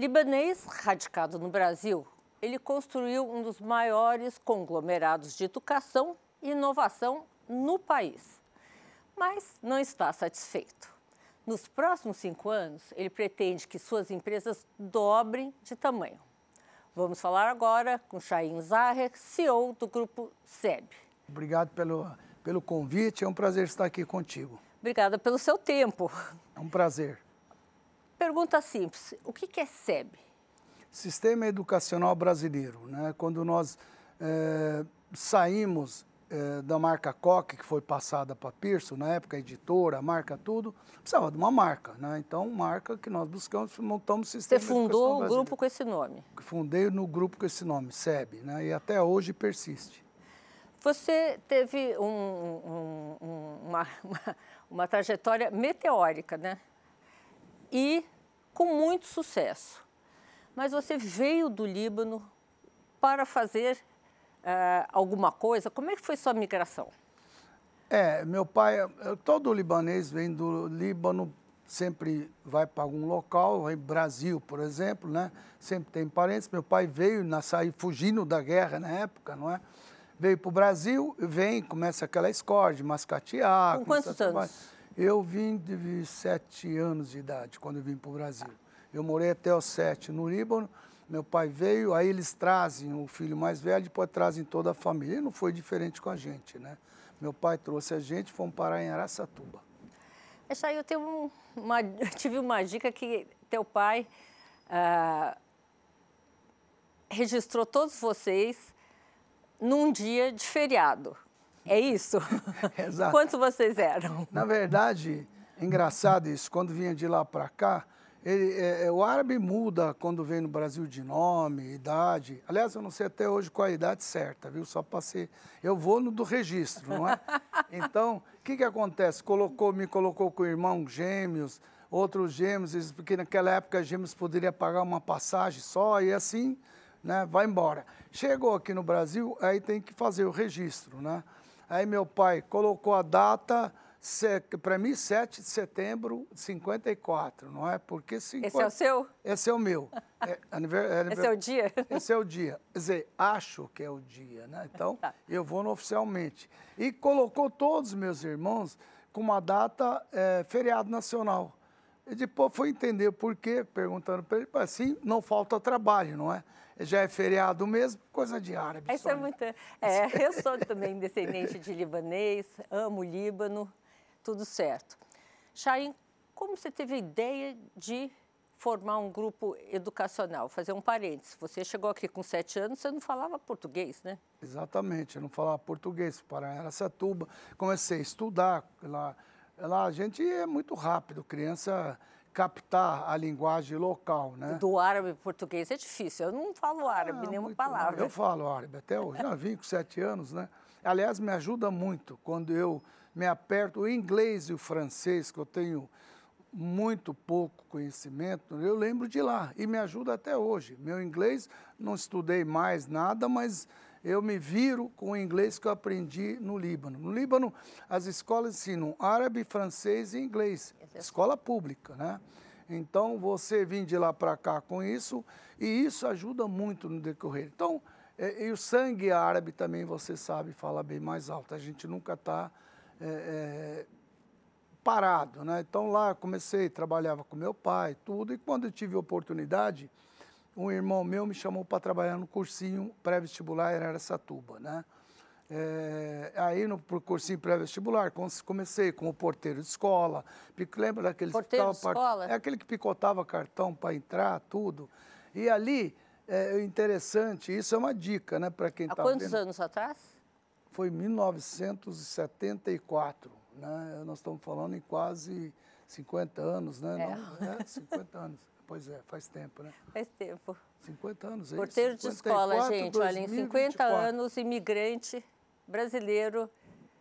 Libanês radicado no Brasil, ele construiu um dos maiores conglomerados de educação e inovação no país. Mas não está satisfeito. Nos próximos cinco anos, ele pretende que suas empresas dobrem de tamanho. Vamos falar agora com Chaim Zaher, CEO do grupo SEB. Obrigado pelo, pelo convite, é um prazer estar aqui contigo. Obrigada pelo seu tempo. É um prazer. Pergunta simples: o que é SEB? Sistema Educacional Brasileiro. Né? Quando nós é, saímos é, da marca Coque, que foi passada para Pearson, na época editora, marca tudo, precisava de uma marca. Né? Então, marca que nós buscamos, montamos o Sistema Você fundou o grupo com esse nome? Fundei no grupo com esse nome, SEB, né? e até hoje persiste. Você teve um, um, um, uma, uma, uma trajetória meteórica, né? E com muito sucesso. Mas você veio do Líbano para fazer uh, alguma coisa. Como é que foi sua migração? É, meu pai, todo libanês vem do Líbano, sempre vai para algum local, em Brasil, por exemplo, né? Sempre tem parentes. Meu pai veio, na, sair fugindo da guerra na época, não é? veio para o Brasil, vem, começa aquela escola de mascatear. Com quantos anos? Eu vim de sete anos de idade, quando eu vim para o Brasil. Eu morei até os sete no Líbano, meu pai veio, aí eles trazem o filho mais velho, depois trazem toda a família. E não foi diferente com a gente, né? Meu pai trouxe a gente, fomos parar em Araçatuba. Essa aí eu tenho uma, tive uma dica que teu pai ah, registrou todos vocês num dia de feriado. É isso? Exato. Quantos vocês eram? Na verdade, engraçado isso, quando vinha de lá para cá, ele, é, é, o árabe muda quando vem no Brasil de nome, idade. Aliás, eu não sei até hoje qual a idade certa, viu? Só passei. Eu vou no do registro, não é? Então, o que, que acontece? Colocou, me colocou com irmão gêmeos, outros gêmeos, porque naquela época gêmeos poderia pagar uma passagem só, e assim né, vai embora. Chegou aqui no Brasil, aí tem que fazer o registro, né? Aí meu pai colocou a data, para mim, 7 de setembro de 54, não é? Porque... 50... Esse é o seu? Esse é o meu. É, aniver... É Esse é o dia? Esse é o dia. Quer dizer, acho que é o dia, né? Então, tá. eu vou no oficialmente. E colocou todos os meus irmãos com uma data é, feriado nacional. E depois foi entender por quê, perguntando para ele, assim não falta trabalho, não é? Já é feriado mesmo, coisa de árabe. Isso é muito. É, eu sou também descendente de libanês, amo o Líbano, tudo certo. Chaim, como você teve a ideia de formar um grupo educacional? Fazer um parênteses. Você chegou aqui com sete anos, você não falava português, né? Exatamente, eu não falava português. Para Aracatuba, comecei a estudar lá Lá a gente é muito rápido, criança captar a linguagem local, né? Do árabe para português é difícil. Eu não falo árabe, ah, nenhuma palavra. Eu falo árabe até hoje. Já vim com sete anos, né? Aliás, me ajuda muito quando eu me aperto o inglês e o francês, que eu tenho muito pouco conhecimento, eu lembro de lá e me ajuda até hoje. Meu inglês, não estudei mais nada, mas eu me viro com o inglês que eu aprendi no Líbano. No Líbano, as escolas ensinam árabe, francês e inglês. Escola pública, né? Então, você vem de lá para cá com isso, e isso ajuda muito no decorrer. Então, é, e o sangue árabe também, você sabe, fala bem mais alto. A gente nunca está é, é, parado, né? Então, lá comecei, trabalhava com meu pai, tudo, e quando eu tive oportunidade um irmão meu me chamou para trabalhar no cursinho pré-vestibular em Aracatuba, né? É, aí no cursinho pré-vestibular comecei como porteiro de escola, lembra daquele porteiro de escola? É aquele que picotava cartão para entrar, tudo. E ali, é interessante, isso é uma dica, né, para quem está Há quantos vendo. anos atrás? Foi 1974, né? Nós estamos falando em quase 50 anos, né? É. Não, é 50 anos. Pois é, faz tempo, né? Faz tempo. 50 anos, é Porteiro de escola, gente. 2024. Olha, em 50 anos, imigrante brasileiro.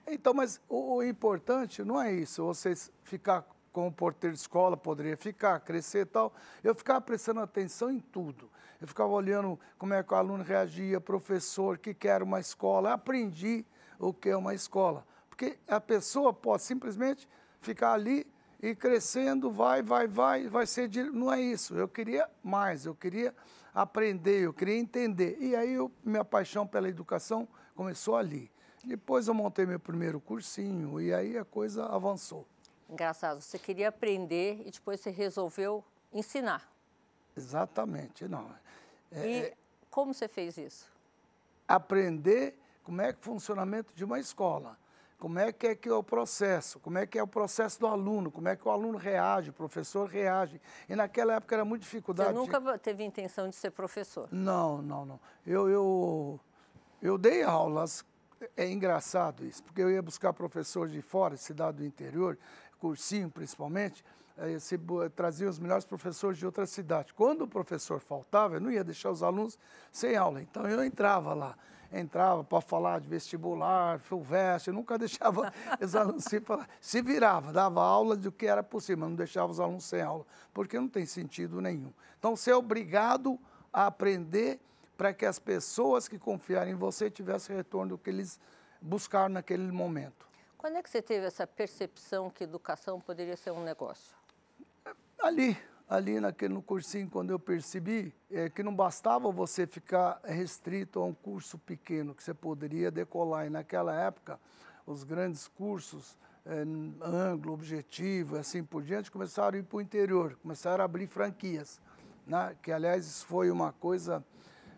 Então, mas o, o, importante não é isso, você ficar como porteiro de escola, poderia ficar, crescer e tal. Eu ficava prestando atenção em tudo. Eu ficava olhando como é que o aluno reagia, professor, o que, que era uma escola. Eu aprendi o que é uma escola. Porque a pessoa pode simplesmente ficar ali e crescendo, vai, vai, vai, vai ser. Não é isso. Eu queria mais, eu queria aprender, eu queria entender. E aí eu, minha paixão pela educação começou ali. Depois eu montei meu primeiro cursinho e aí a coisa avançou. Engraçado, você queria aprender e depois você resolveu ensinar. Exatamente, não. É, e é como você fez isso? Aprender como é que é o funcionamento de uma escola como é que é que é o processo, como é que é o processo do aluno, como é que o aluno reage, o professor reage. E naquela época era muito dificuldade. Você nunca teve intenção de ser professor? Não, não, não. Eu, eu, eu dei aulas, é engraçado isso, porque eu ia buscar professores de fora, cidade do interior, cursinho principalmente, aí se, trazia os melhores professores de outra cidade. Quando o professor faltava, eu não ia deixar os alunos sem aula, então eu entrava lá entrava para falar de vestibular, eu nunca deixava os alunos se falar. Se virava, dava aula do que era possível, mas não deixava os alunos sem aula, porque não tem sentido nenhum. Então, ser obrigado a aprender para que as pessoas que confiarem em você tivessem retorno do que eles buscaram naquele momento. Quando é que você teve essa percepção que educação poderia ser um negócio? Ali, ali naquele, no cursinho, quando eu percebi é, que não bastava você ficar restrito a um curso pequeno, que você poderia decolar. E naquela época, os grandes cursos, é, ângulo, objetivo, assim por diante, começaram a ir para o interior, começaram a abrir franquias. Né? Que, aliás, isso foi uma coisa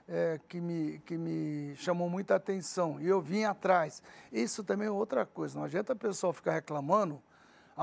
é, que, me, que me chamou muita atenção. E eu vim atrás. Isso também é outra coisa. Não adianta a pessoa ficar reclamando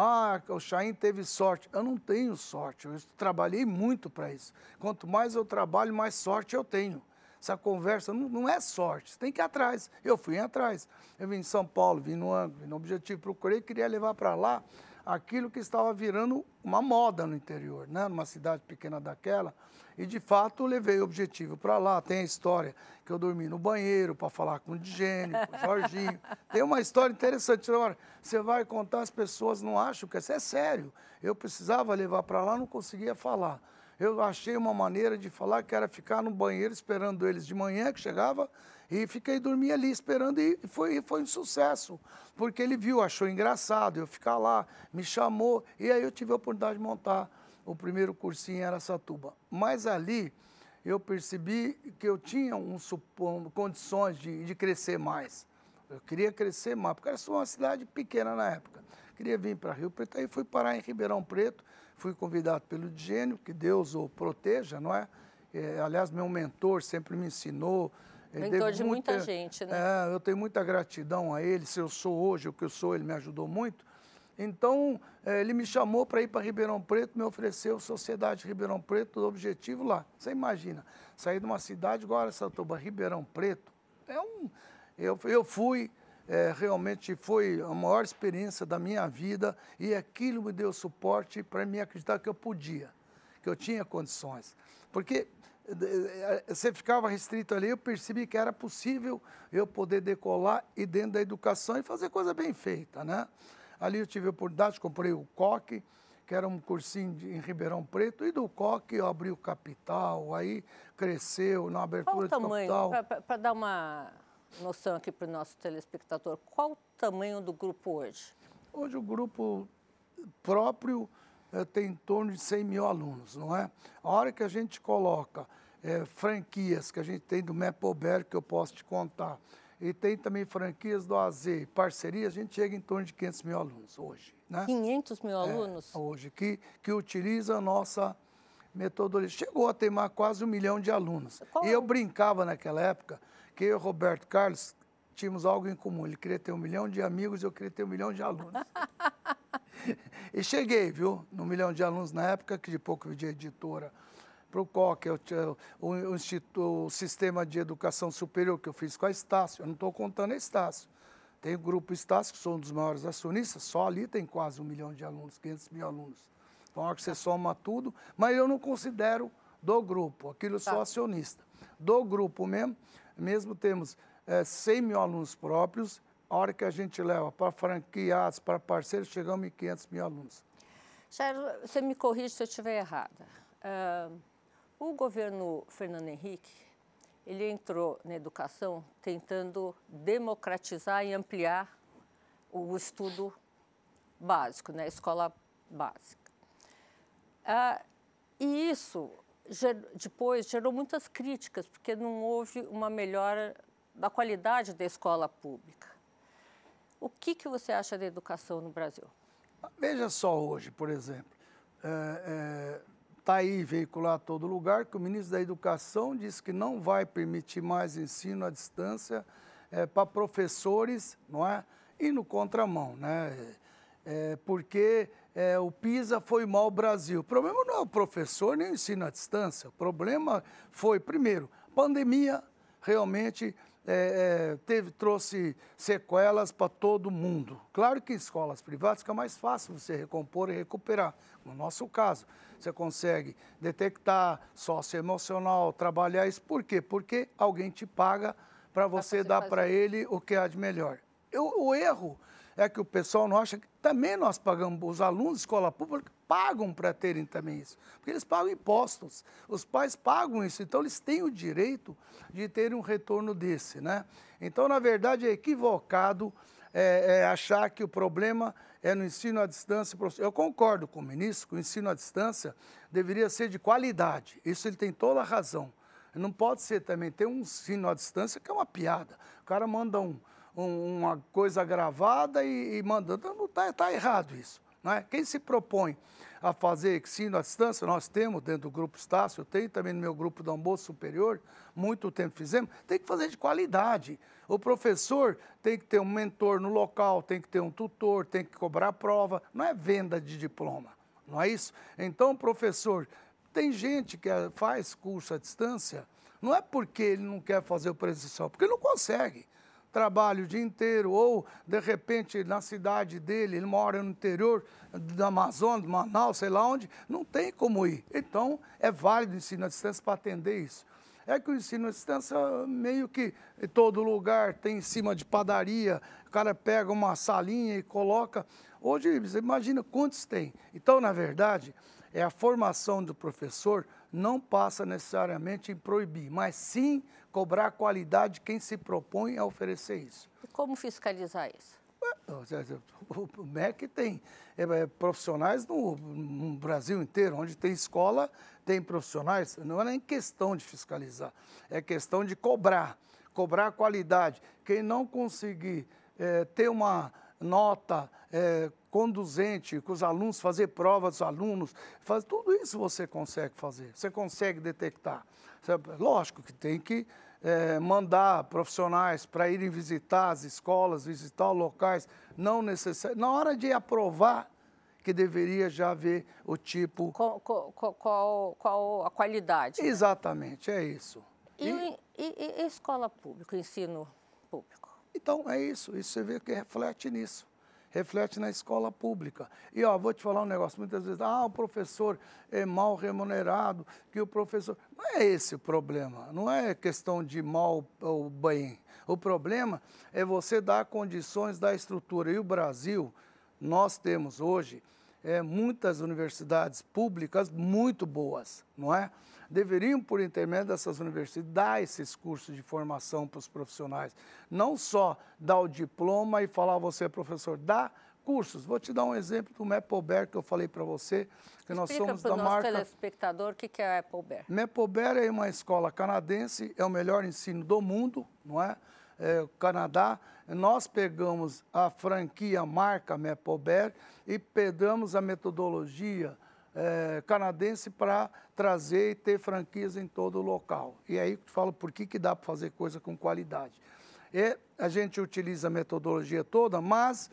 ah, o Chain teve sorte. Eu não tenho sorte, eu trabalhei muito para isso. Quanto mais eu trabalho, mais sorte eu tenho. Essa conversa não, não, é sorte, você tem que ir atrás. Eu fui atrás. Eu vim em São Paulo, vim no ângulo, vim no objetivo, procurei, queria levar para lá aquilo que estava virando uma moda no interior, né? numa cidade pequena daquela. E de fato levei o objetivo para lá. Tem a história que eu dormi no banheiro para falar com o Digênio, com o Jorginho. Tem uma história interessante. Você vai contar, as pessoas não acham que é sério. Eu precisava levar para lá, não conseguia falar. Eu achei uma maneira de falar que era ficar no banheiro esperando eles de manhã, que chegava, e fiquei dormir ali esperando e foi, foi um sucesso, porque ele viu, achou engraçado eu ficar lá, me chamou e aí eu tive a oportunidade de montar o primeiro cursinho em Aracatuba. Mas ali eu percebi que eu tinha um, um, condições de, de crescer mais. Eu queria crescer mais, porque era só uma cidade pequena na época. Queria vir para Rio Preto, aí fui parar em Ribeirão Preto, fui convidado pelo Digênio, que Deus o proteja, não é? é aliás, meu mentor sempre me ensinou. Mentor de muita, muita gente, né? É, eu tenho muita gratidão a ele. Se eu sou hoje o que eu sou, ele me ajudou muito. Então, é, ele me chamou para ir para Ribeirão Preto, me ofereceu Sociedade Ribeirão Preto, o objetivo lá. Você imagina, sair de uma cidade igual a Satuba, Ribeirão Preto, é um, eu, eu fui, é, realmente foi a maior experiência da minha vida e aquilo me deu suporte para me acreditar que eu podia, que eu tinha condições. Porque é, você ficava restrito ali, eu percebi que era possível eu poder decolar e dentro da educação e fazer coisa bem feita, né? Ali eu tive a oportunidade, comprei o Coque, que era um cursinho de, em Ribeirão Preto, e do Coque eu abri o Capital, aí cresceu na abertura qual o tamanho, Para dar uma noção aqui para o nosso telespectador, qual o tamanho do grupo hoje? Hoje o grupo próprio é, tem em torno de 100 mil alunos, não é? A hora que a gente coloca é, franquias que a gente tem do Mepober, que eu posso te contar, e tem também franquias do AZ, parcerias, a gente chega em torno de 500 mil alunos hoje. Né? 500 mil alunos? É, hoje, que, que utiliza a nossa metodologia. Chegou a ter mais quase um milhão de alunos. Qual e eu é brincava naquela época eu e o Roberto Carlos tínhamos algo em comum. Ele queria ter um milhão de amigos e eu queria ter um milhão de alunos. e cheguei, viu, no milhão de alunos na época, que de pouco de editora para o COC, o, o, o, o, Sistema de Educação Superior, que eu fiz com a Estácio. Eu não estou contando a Estácio. Tem o Grupo Estácio, que sou um dos maiores acionistas, só ali tem quase um milhão de alunos, 500 mil alunos. Então, a hora que você soma tudo, mas eu não considero do grupo, aquilo eu sou tá. acionista. Do grupo mesmo, mesmo temos é, 100 mil alunos próprios, a hora que a gente leva para franqueados, para parceiros, chegamos em 500 mil alunos. Jairo, você me corrige se eu estiver errada. Uh, o governo Fernando Henrique, ele entrou na educação tentando democratizar e ampliar o estudo básico, né? Escola básica. Ah, e isso depois gerou muitas críticas, porque não houve uma melhora da qualidade da escola pública. O que, que você acha da educação no Brasil? Veja só hoje, por exemplo, está é, é, aí veiculado a todo lugar que o ministro da Educação disse que não vai permitir mais ensino à distância é, para professores, não é? E no contramão, né? É, porque é, o PISA foi mal ao Brasil. O problema não é o professor nem o ensino à distância. O problema foi, primeiro, pandemia realmente é, é, teve, trouxe sequelas para todo mundo. Claro que em escolas privadas fica mais fácil você recompor e recuperar. No nosso caso, você consegue detectar socioemocional, trabalhar isso. Por quê? Porque alguém te paga para você dar para ele o que há de melhor. Eu, o erro é que o pessoal não acha que também nós pagamos, os alunos de escola pública pagam para terem também isso, porque eles pagam impostos, os pais pagam isso, então eles têm o direito de terem um retorno desse, né? Então, na verdade, é equivocado é, é achar que o problema é no ensino à distância. Eu concordo com o ministro que o ensino à distância deveria ser de qualidade, isso ele tem toda a razão. Não pode ser também, ter um ensino à distância que é uma piada. O cara manda um, um, uma coisa gravada e, e mandando. Não está tá errado isso. Não é? Quem se propõe a fazer ensino à distância, nós temos dentro do grupo Estácio, eu tenho também no meu grupo do almoço superior, muito tempo fizemos, tem que fazer de qualidade. O professor tem que ter um mentor no local, tem que ter um tutor, tem que cobrar prova, não é venda de diploma, não é isso? Então, professor, tem gente que faz curso à distância, não é porque ele não quer fazer o presencial, porque ele não consegue trabalha o dia inteiro, ou de repente na cidade dele, ele mora no interior da Amazônia, de Manaus, sei lá onde, não tem como ir. Então, é válido o ensino à distância para atender isso. É que o ensino à distância, meio que em todo lugar, tem em cima de padaria, o cara pega uma salinha e coloca. Hoje, você imagina quantos tem. Então, na verdade, é a formação do professor não passa necessariamente em proibir, mas sim cobrar a qualidade de quem se propõe a oferecer isso. E como fiscalizar isso? O MEC tem é, é, profissionais no, no, Brasil inteiro, onde tem escola, tem profissionais. Não é nem questão de fiscalizar, é questão de cobrar, cobrar a qualidade. Quem não conseguir é, ter uma nota é, conduzente, com os alunos, fazer provas dos alunos, faz, tudo isso você consegue fazer, você consegue detectar. Lógico que tem que é, mandar profissionais para irem visitar as escolas, visitar locais, não necessário. Na hora de aprovar, que deveria já ver o tipo. Qual, qual, qual, qual a qualidade? Exatamente, é isso. E, e, e, e escola pública, ensino público? Então, é isso. Isso você vê que reflete nisso reflete na escola pública. E ó, vou te falar um negócio, muitas vezes, ah, o professor é mal remunerado, que o professor. Não é esse o problema, não é questão de mal ou bem. O problema é você dar condições da estrutura. E o Brasil, nós temos hoje é, muitas universidades públicas muito boas, não é? deveriam, por intermédio dessas universidades, dar esses cursos de formação para os profissionais. Não só dar o diploma e falar, você é professor, dá cursos. Vou te dar um exemplo do Maplebear que eu falei para você, que nós Explica somos da marca... Explica para o telespectador o que é a Maplebear. Maplebear é uma escola canadense, é o melhor ensino do mundo, não é? É Canadá. Nós pegamos a franquia marca Maplebear e pegamos a metodologia é, canadense para trazer e ter franquias em todo o local. E aí eu falo por que, que dá para fazer coisa com qualidade. E a gente utiliza a metodologia toda, mas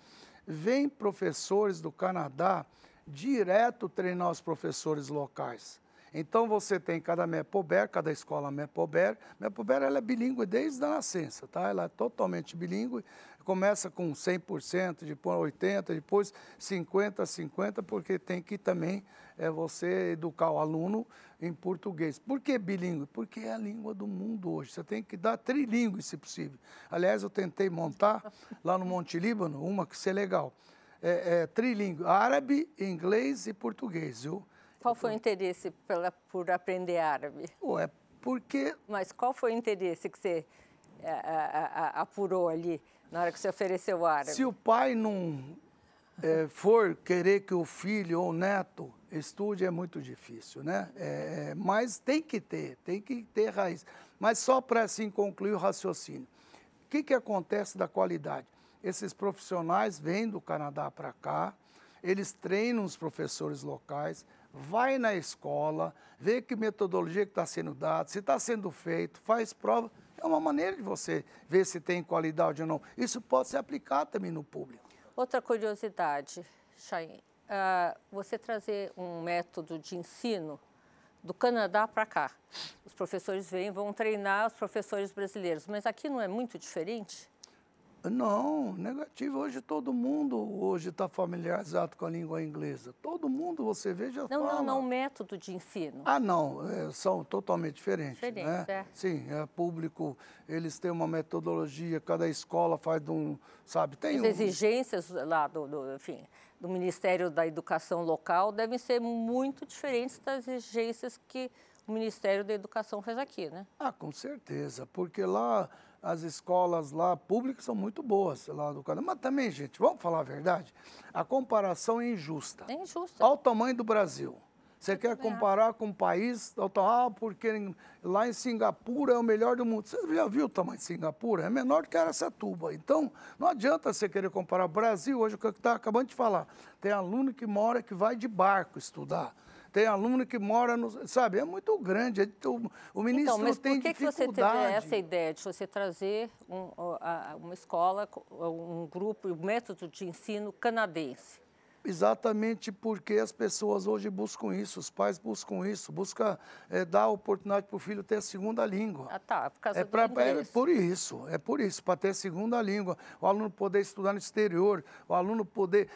vem professores do Canadá direto treinar os professores locais. Então você tem cada MEPOBER, cada escola MEPOBER. MEPOBER ela é bilíngue desde a nascença, tá? Ela é totalmente bilíngue começa com 100%, depois 80%, depois 50%, 50%, porque tem que também é, você educar o aluno em português. Por que bilíngue? Porque é a língua do mundo hoje. Você tem que dar trilíngue, se possível. Aliás, eu tentei montar lá no Monte Líbano uma que seria legal. É, é trilíngue, árabe, inglês e português, viu? Qual foi o interesse pela, por aprender árabe? Ué, porque... Mas qual foi o interesse que você é, apurou ali? na hora que você ofereceu o árabe? Se o pai não é, for querer que o filho ou o neto estude é muito difícil, né? É, é mas tem que ter, tem que ter raiz. Mas só para assim concluir o raciocínio. O que, que acontece da qualidade? Esses profissionais vêm do Canadá para cá, eles treinam os professores locais, vai na escola, vê que metodologia que está sendo dada, se está sendo feito, faz prova. É uma maneira de você ver se tem qualidade ou não. Isso pode ser aplicado também no público. Outra curiosidade, Chain, uh, você trazer um método de ensino do Canadá para cá. Os professores vêm, vão treinar os professores brasileiros, mas aqui não é muito diferente? Não, negativo. Hoje todo mundo hoje está familiarizado com a língua inglesa. Todo mundo você vê já não, fala. Não, não, método de ensino. Ah, não, é, são totalmente diferentes. Diferentes, né? é. Sim, é público, eles têm uma metodologia, cada escola faz de um, sabe, tem As um... exigências lá do, do, enfim, do Ministério da Educação local devem ser muito diferentes das exigências que o Ministério da Educação faz aqui, né? Ah, com certeza, porque lá as escolas lá públicas são muito boas lá do Canadá. Mas também, gente, vamos falar a verdade, a comparação é injusta. É injusta. Olha o tamanho do Brasil. Você quer comparar com um país, ah, porque lá em Singapura é o melhor do mundo. Você já viu o tamanho de Singapura? É menor do que Aracatuba. Então, não adianta você querer comparar o Brasil, hoje, o que eu estava acabando de falar. Tem aluno que mora, que vai de barco estudar. Tem aluno que mora no. Sabe, é muito grande. É, o, o ministro então, mas tem por que, que você teve essa ideia de você trazer um, uma escola, um grupo, um método de ensino canadense? Exatamente porque as pessoas hoje buscam isso, os pais buscam isso, buscam é, dar oportunidade para o filho ter a segunda língua. Ah, tá, por causa é do pra. É por isso, é por isso, para ter a segunda língua, o aluno poder estudar no exterior, o aluno poder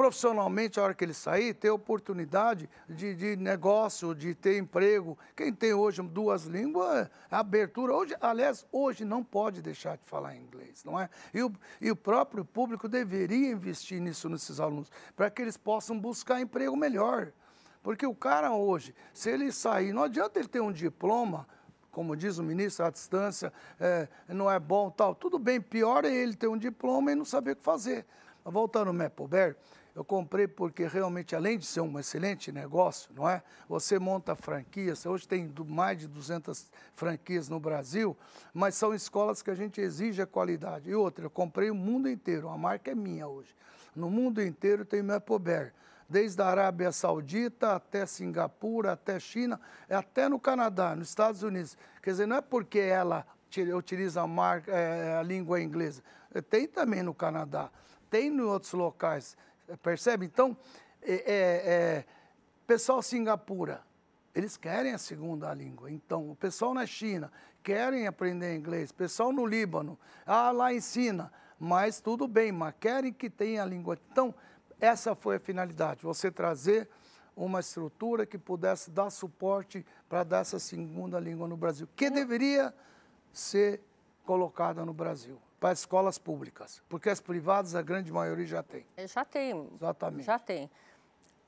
profissionalmente, a hora que ele sair, ter oportunidade de, de negócio, de ter emprego. Quem tem hoje duas línguas, abertura. Hoje, aliás, hoje não pode deixar de falar inglês, não é? E o, e o próprio público deveria investir nisso nesses alunos, para que eles possam buscar emprego melhor. Porque o cara hoje, se ele sair, não adianta ele ter um diploma, como diz o ministro, à distância, é, não é bom tal. Tudo bem, pior é ele ter um diploma e não saber o que fazer. Voltando ao Mapleberry, eu comprei porque realmente, além de ser um excelente negócio, não é? Você monta franquias, hoje tem mais de 200 franquias no Brasil, mas são escolas que a gente exige a qualidade. E outra, eu comprei o mundo inteiro, a marca é minha hoje. No mundo inteiro tem Mapleberry desde a Arábia Saudita até Singapura, até China, até no Canadá, nos Estados Unidos. Quer dizer, não é porque ela utiliza a, marca, é, a língua inglesa, tem também no Canadá, tem em outros locais. Percebe? Então, é, é, é, pessoal Singapura, eles querem a segunda língua. Então, o pessoal na China querem aprender inglês. O pessoal no Líbano, ah, lá ensina. Mas tudo bem, mas querem que tenha a língua. Então, essa foi a finalidade, você trazer uma estrutura que pudesse dar suporte para dar essa segunda língua no Brasil, que deveria ser colocada no Brasil para escolas públicas, porque as privadas, a grande maioria já tem. É, já tem. Exatamente. Já tem.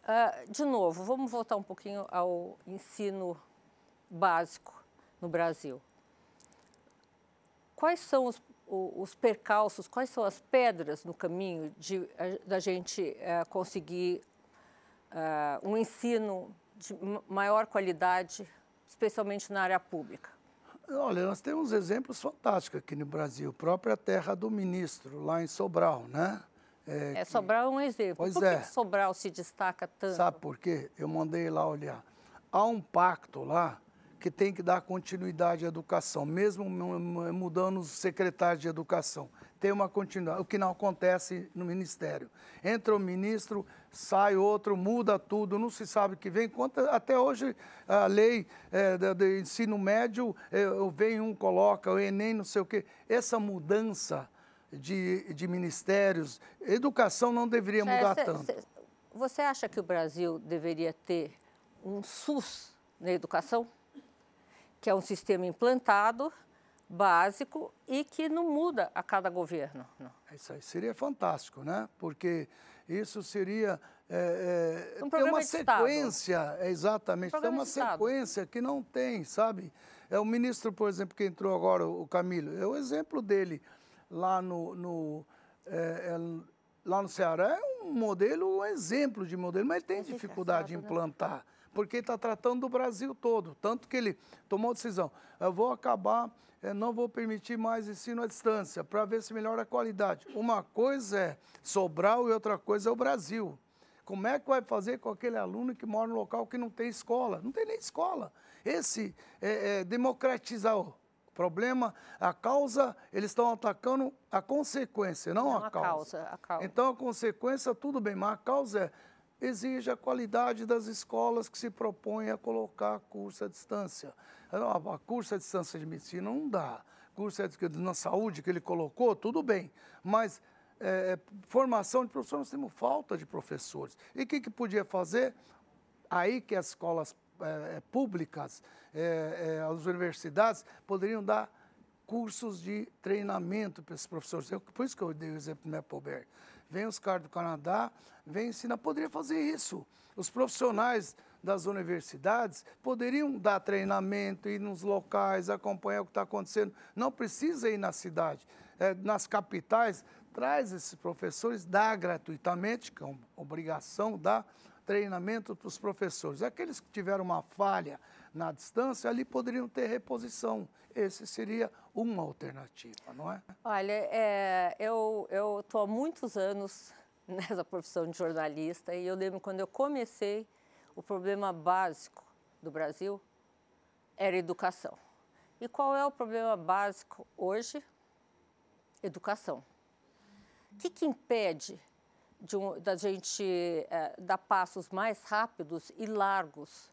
Uh, de novo, vamos voltar um pouquinho ao ensino básico no Brasil. Quais são os, os percalços, quais são as pedras no caminho de, da gente uh, conseguir uh, um ensino de maior qualidade, especialmente na área pública? Olha, nós temos exemplos fantásticos aqui no Brasil. Própria terra do ministro, lá em Sobral, né? É, é que... Sobral é um exemplo. Pois por é. que Sobral se destaca tanto? Sabe por quê? Eu mandei lá olhar. Há um pacto lá que tem que dar continuidade à educação, mesmo mudando os secretários de educação. Tem uma continuidade, o que não acontece no ministério. Entra o ministro, sai outro, muda tudo, não se sabe o que vem. Até hoje, a lei é, de, ensino médio, é, vem um, coloca, o Enem, não sei o quê. Essa mudança de, de ministérios, educação não deveria mudar cê, tanto. Cê, você acha que o Brasil deveria ter um SUS na educação? que é um sistema implantado, básico e que não muda a cada governo. Não. Isso aí seria fantástico, né? Porque isso seria é, é, um tem uma sequência, é, exatamente, um tem uma sequência que não tem, sabe? É o ministro, por exemplo, que entrou agora, o Camilo, é o exemplo dele lá no, no é, é lá no Ceará, é um modelo, um exemplo de modelo, mas ele tem dificuldade em né? implantar. Né? Porque está tratando do Brasil todo. Tanto que ele tomou a decisão: eu vou acabar, eu não vou permitir mais ensino à distância, para ver se melhora a qualidade. Uma coisa é Sobral e outra coisa é o Brasil. Como é que vai fazer com aquele aluno que mora no local que não tem escola? Não tem nem escola. Esse é, é democratizar o problema, a causa, eles estão atacando a consequência, não, não a, causa. causa. a causa. Então a consequência, tudo bem, mas a causa é exige a qualidade das escolas que se propõem a colocar curso à distância. A curso à distância de medicina não dá. Curso na saúde que ele colocou, tudo bem. Mas é, é, formação de professores, nós temos falta de professores. E o que, que podia fazer? Aí que as escolas é, é públicas, é, é, as universidades, poderiam dar cursos de treinamento para esses professores. Eu, por isso que eu dei o exemplo do Mapleberg. Vem os caras do Canadá, vem ensinar, poderia fazer isso. Os profissionais das universidades poderiam dar treinamento, ir nos locais, acompanhar o que está acontecendo. Não precisa ir na cidade. É, nas capitais, traz esses professores, dá gratuitamente, que é uma obrigação, dá treinamento para os professores. Aqueles que tiveram uma falha na distância, ali poderiam ter reposição. Esse seria uma alternativa, não é? Olha, é, eu estou há muitos anos nessa profissão de jornalista e eu lembro quando eu comecei, o problema básico do Brasil era educação. E qual é o problema básico hoje? Educação. O que, que impede um, da gente é, dar passos mais rápidos e largos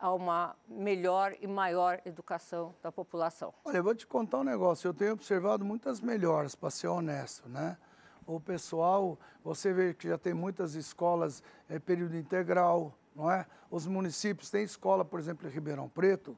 a uma melhor e maior educação da população? Olha, eu vou te contar um negócio. Eu tenho observado muitas melhoras, para ser honesto, né? O pessoal, você vê que já tem muitas escolas é, período integral, não é? Os municípios têm escola, por exemplo, em Ribeirão Preto,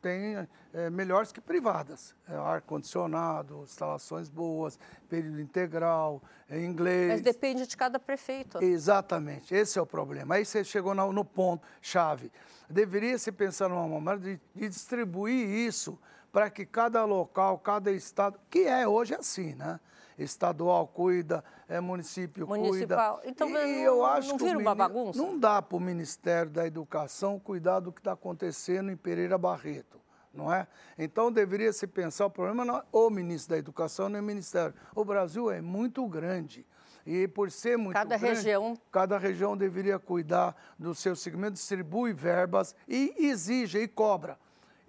tem é, melhores que privadas. É, ar-condicionado, instalações boas, período integral, é, inglês. Mas depende de cada prefeito. Exatamente, esse é o problema. Aí você chegou no, no ponto chave. Deveria se pensar numa maneira de, de distribuir isso para que cada local, cada estado, que é hoje assim, né? Estadual cuida, é, município Municipal. cuida. Então, e não, eu acho não vira uma bagunça? Não dá para o Ministério da Educação cuidar do que está acontecendo em Pereira Barreto, não é? Então, deveria se pensar, o problema não é o ministro da Educação, nem o Ministério. O Brasil é muito grande. E por ser muito cada grande, região cada região deveria cuidar do seu segmento, distribui verbas e exige e cobra.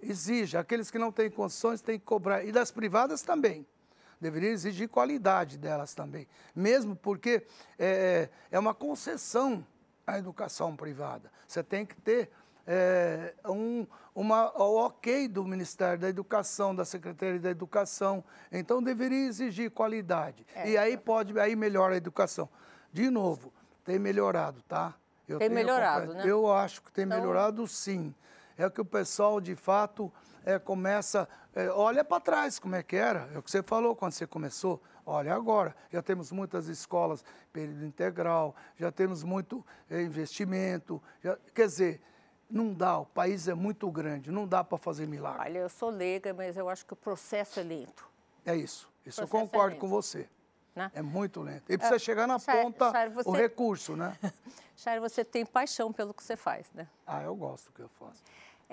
Exige. Aqueles que não têm condições têm que cobrar. E das privadas também deveria exigir qualidade delas também. Mesmo porque é, é uma concessão à educação privada. Você tem que ter é, um uma, o ok do Ministério da Educação, da Secretaria da Educação. Então, deveria exigir qualidade. É, e aí pode, aí melhora a educação. De novo, tem melhorado, tá? Eu tem melhorado, né? Eu acho que tem então... melhorado sim. É que o pessoal, de fato, é, começa, é, olha para trás como é que era, é o que você falou quando você começou. Olha agora, já temos muitas escolas período integral, já temos muito é, investimento, já, quer dizer, não dá, o país é muito grande, não dá para fazer milagre. Olha, eu sou leiga, mas eu acho que o processo é lento. É isso, isso eu é concordo com você. Né? É muito lento. E precisa é, chegar na ponta você... o recurso, né? Chay, você tem paixão pelo que você faz, né? Ah, eu gosto do que eu faço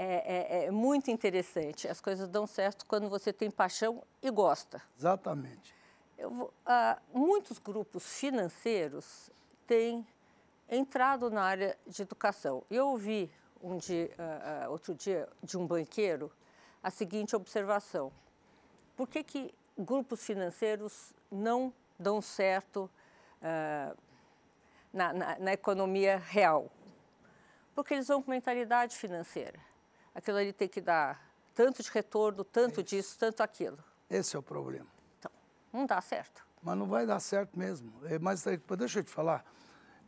é, é, é muito interessante. As coisas dão certo quando você tem paixão e gosta. Exatamente. Eu, ah, muitos grupos financeiros têm entrado na área de educação. Eu ouvi um dia, ah, ah, outro dia de um banqueiro a seguinte observação: por que, que grupos financeiros não dão certo ah, na, na, na economia real? Porque eles vão com mentalidade financeira aquilo ali tem que dar tanto de retorno, tanto é disso, tanto aquilo. Esse é o problema. Então, não dá certo. Mas não vai dar certo mesmo. É, mas deixa eu te falar,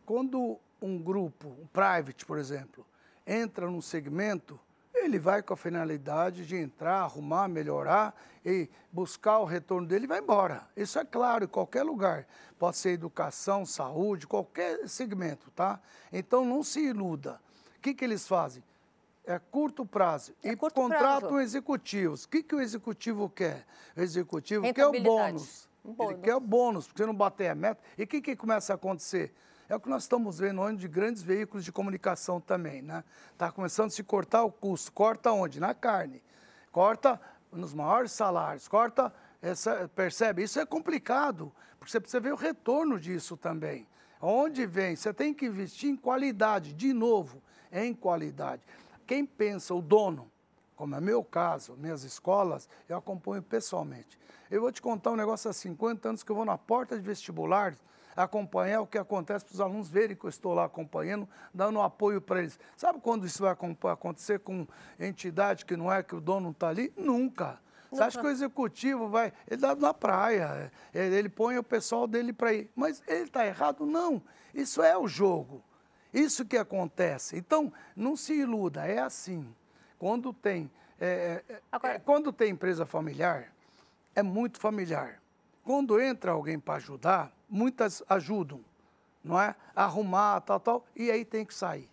quando um grupo, um private, por exemplo, entra num segmento, ele vai com a finalidade de entrar, arrumar, melhorar e buscar o retorno dele e vai embora. Isso é claro, em qualquer lugar. Pode ser educação, saúde, qualquer segmento, tá? Então não se iluda. O que, que eles fazem? É curto prazo. É e curto contratam prazo. executivos. O que, que o executivo quer? O executivo quer o bônus. Um bônus. Ele quer o bônus, porque você não bater a meta. E o que, que começa a acontecer? É o que nós estamos vendo hoje de grandes veículos de comunicação também, né? Está começando a se cortar o custo. Corta onde? Na carne. Corta nos maiores salários. Corta, essa, percebe? Isso é complicado, porque você precisa ver o retorno disso também. Onde vem? Você tem que investir em qualidade, de novo, em qualidade. Quem pensa, o dono, como é meu caso, minhas escolas, eu acompanho pessoalmente. Eu vou te contar um negócio há 50 anos que eu vou na porta de vestibular acompanhar o que acontece para os alunos verem que eu estou lá acompanhando, dando apoio para eles. Sabe quando isso vai acontecer com entidade que não é que o dono não está ali? Nunca. Você acha que o executivo vai. Ele dá na praia, ele põe o pessoal dele para ir. Mas ele está errado? Não. Isso é o jogo. Isso que acontece. Então, não se iluda, é assim. Quando tem, é, é, é, Agora... quando tem empresa familiar, é muito familiar. Quando entra alguém para ajudar, muitas ajudam, não é? Arrumar, tal, tal, e aí tem que sair.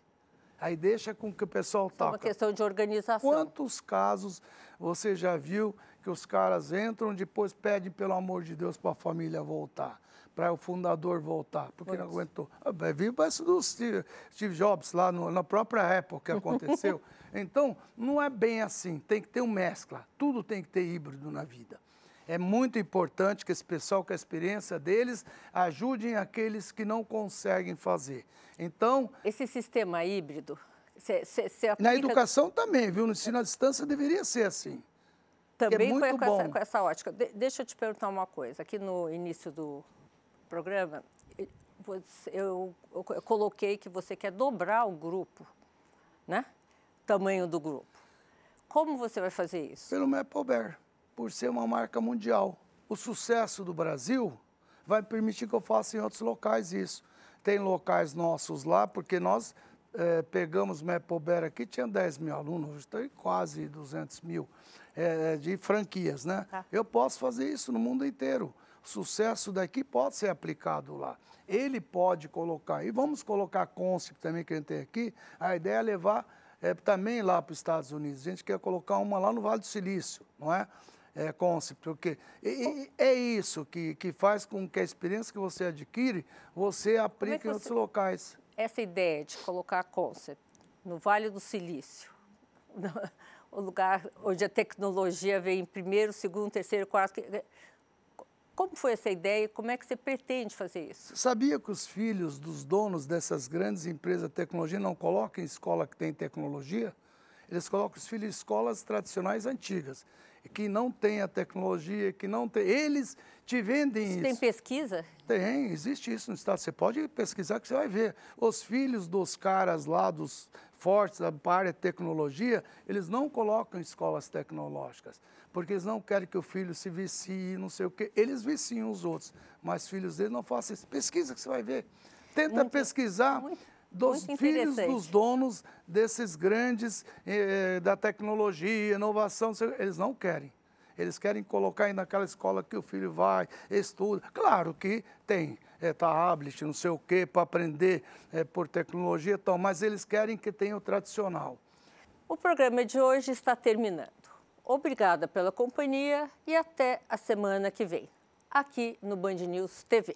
Aí deixa com que o pessoal toque. É uma questão de organização. Quantos casos você já viu que os caras entram, depois pedem, pelo amor de Deus, para a família voltar? para o fundador voltar, porque não aguentou. Ah, viu parece do Steve, Steve Jobs lá no, na própria época que aconteceu. então, não é bem assim, tem que ter um mescla, tudo tem que ter híbrido na vida. É muito importante que esse pessoal, com a experiência deles, ajudem aqueles que não conseguem fazer. Então... Esse sistema híbrido, cê, cê, cê aplica... Na educação também, viu? No ensino à distância deveria ser assim. É também é muito com, bom. Essa, com essa ótica. De, deixa eu te perguntar uma coisa. Aqui no início do, programa, eu, eu, eu coloquei que você quer dobrar o grupo, né? Tamanho do grupo. Como você vai fazer isso? Pelo Maplebear, por ser uma marca mundial. O sucesso do Brasil vai permitir que eu faça em outros locais isso. Tem locais nossos lá, porque nós é, pegamos Maplebear aqui, tinha 10 mil alunos, hoje tem quase 200 mil é, de franquias, né? Tá. Eu posso fazer isso no mundo inteiro sucesso daqui pode ser aplicado lá. Ele pode colocar, e vamos colocar a Concept também que a gente tem aqui, a ideia é levar é, também lá para os Estados Unidos. A gente quer colocar uma lá no Vale do Silício, não é? É, concept, porque e, é isso que, que faz com que a experiência que você adquire, você é aplique é em outros locais. Essa ideia de colocar a concept no Vale do Silício, o lugar onde a tecnologia vem em primeiro, segundo, terceiro, quarto, como foi essa ideia e como é que você pretende fazer isso? Sabia que os filhos dos donos dessas grandes empresas de tecnologia não colocam em escola que tem tecnologia? Eles colocam os filhos em escolas tradicionais antigas, que não tem a tecnologia, que não tem. Eles te vendem isso. Tem pesquisa? Tem, existe isso no estado. Você pode pesquisar que você vai ver. Os filhos dos caras lá, dos fortes da área de tecnologia, eles não colocam em escolas tecnológicas porque eles não querem que o filho se vicie, não sei o quê. Eles viciam os outros, mas filhos deles não façam isso. Pesquisa que você vai ver. Tenta muito, pesquisar muito, dos filhos dos donos desses grandes eh, da tecnologia, inovação, eles não querem. Eles querem colocar aí naquela escola que o filho vai, estuda. Claro que tem é, tablet, não sei o quê, para aprender é, por tecnologia, tal, mas eles querem que tenha o tradicional. O programa de hoje está terminando. Obrigada pela companhia e até a semana que vem, aqui no Band News TV.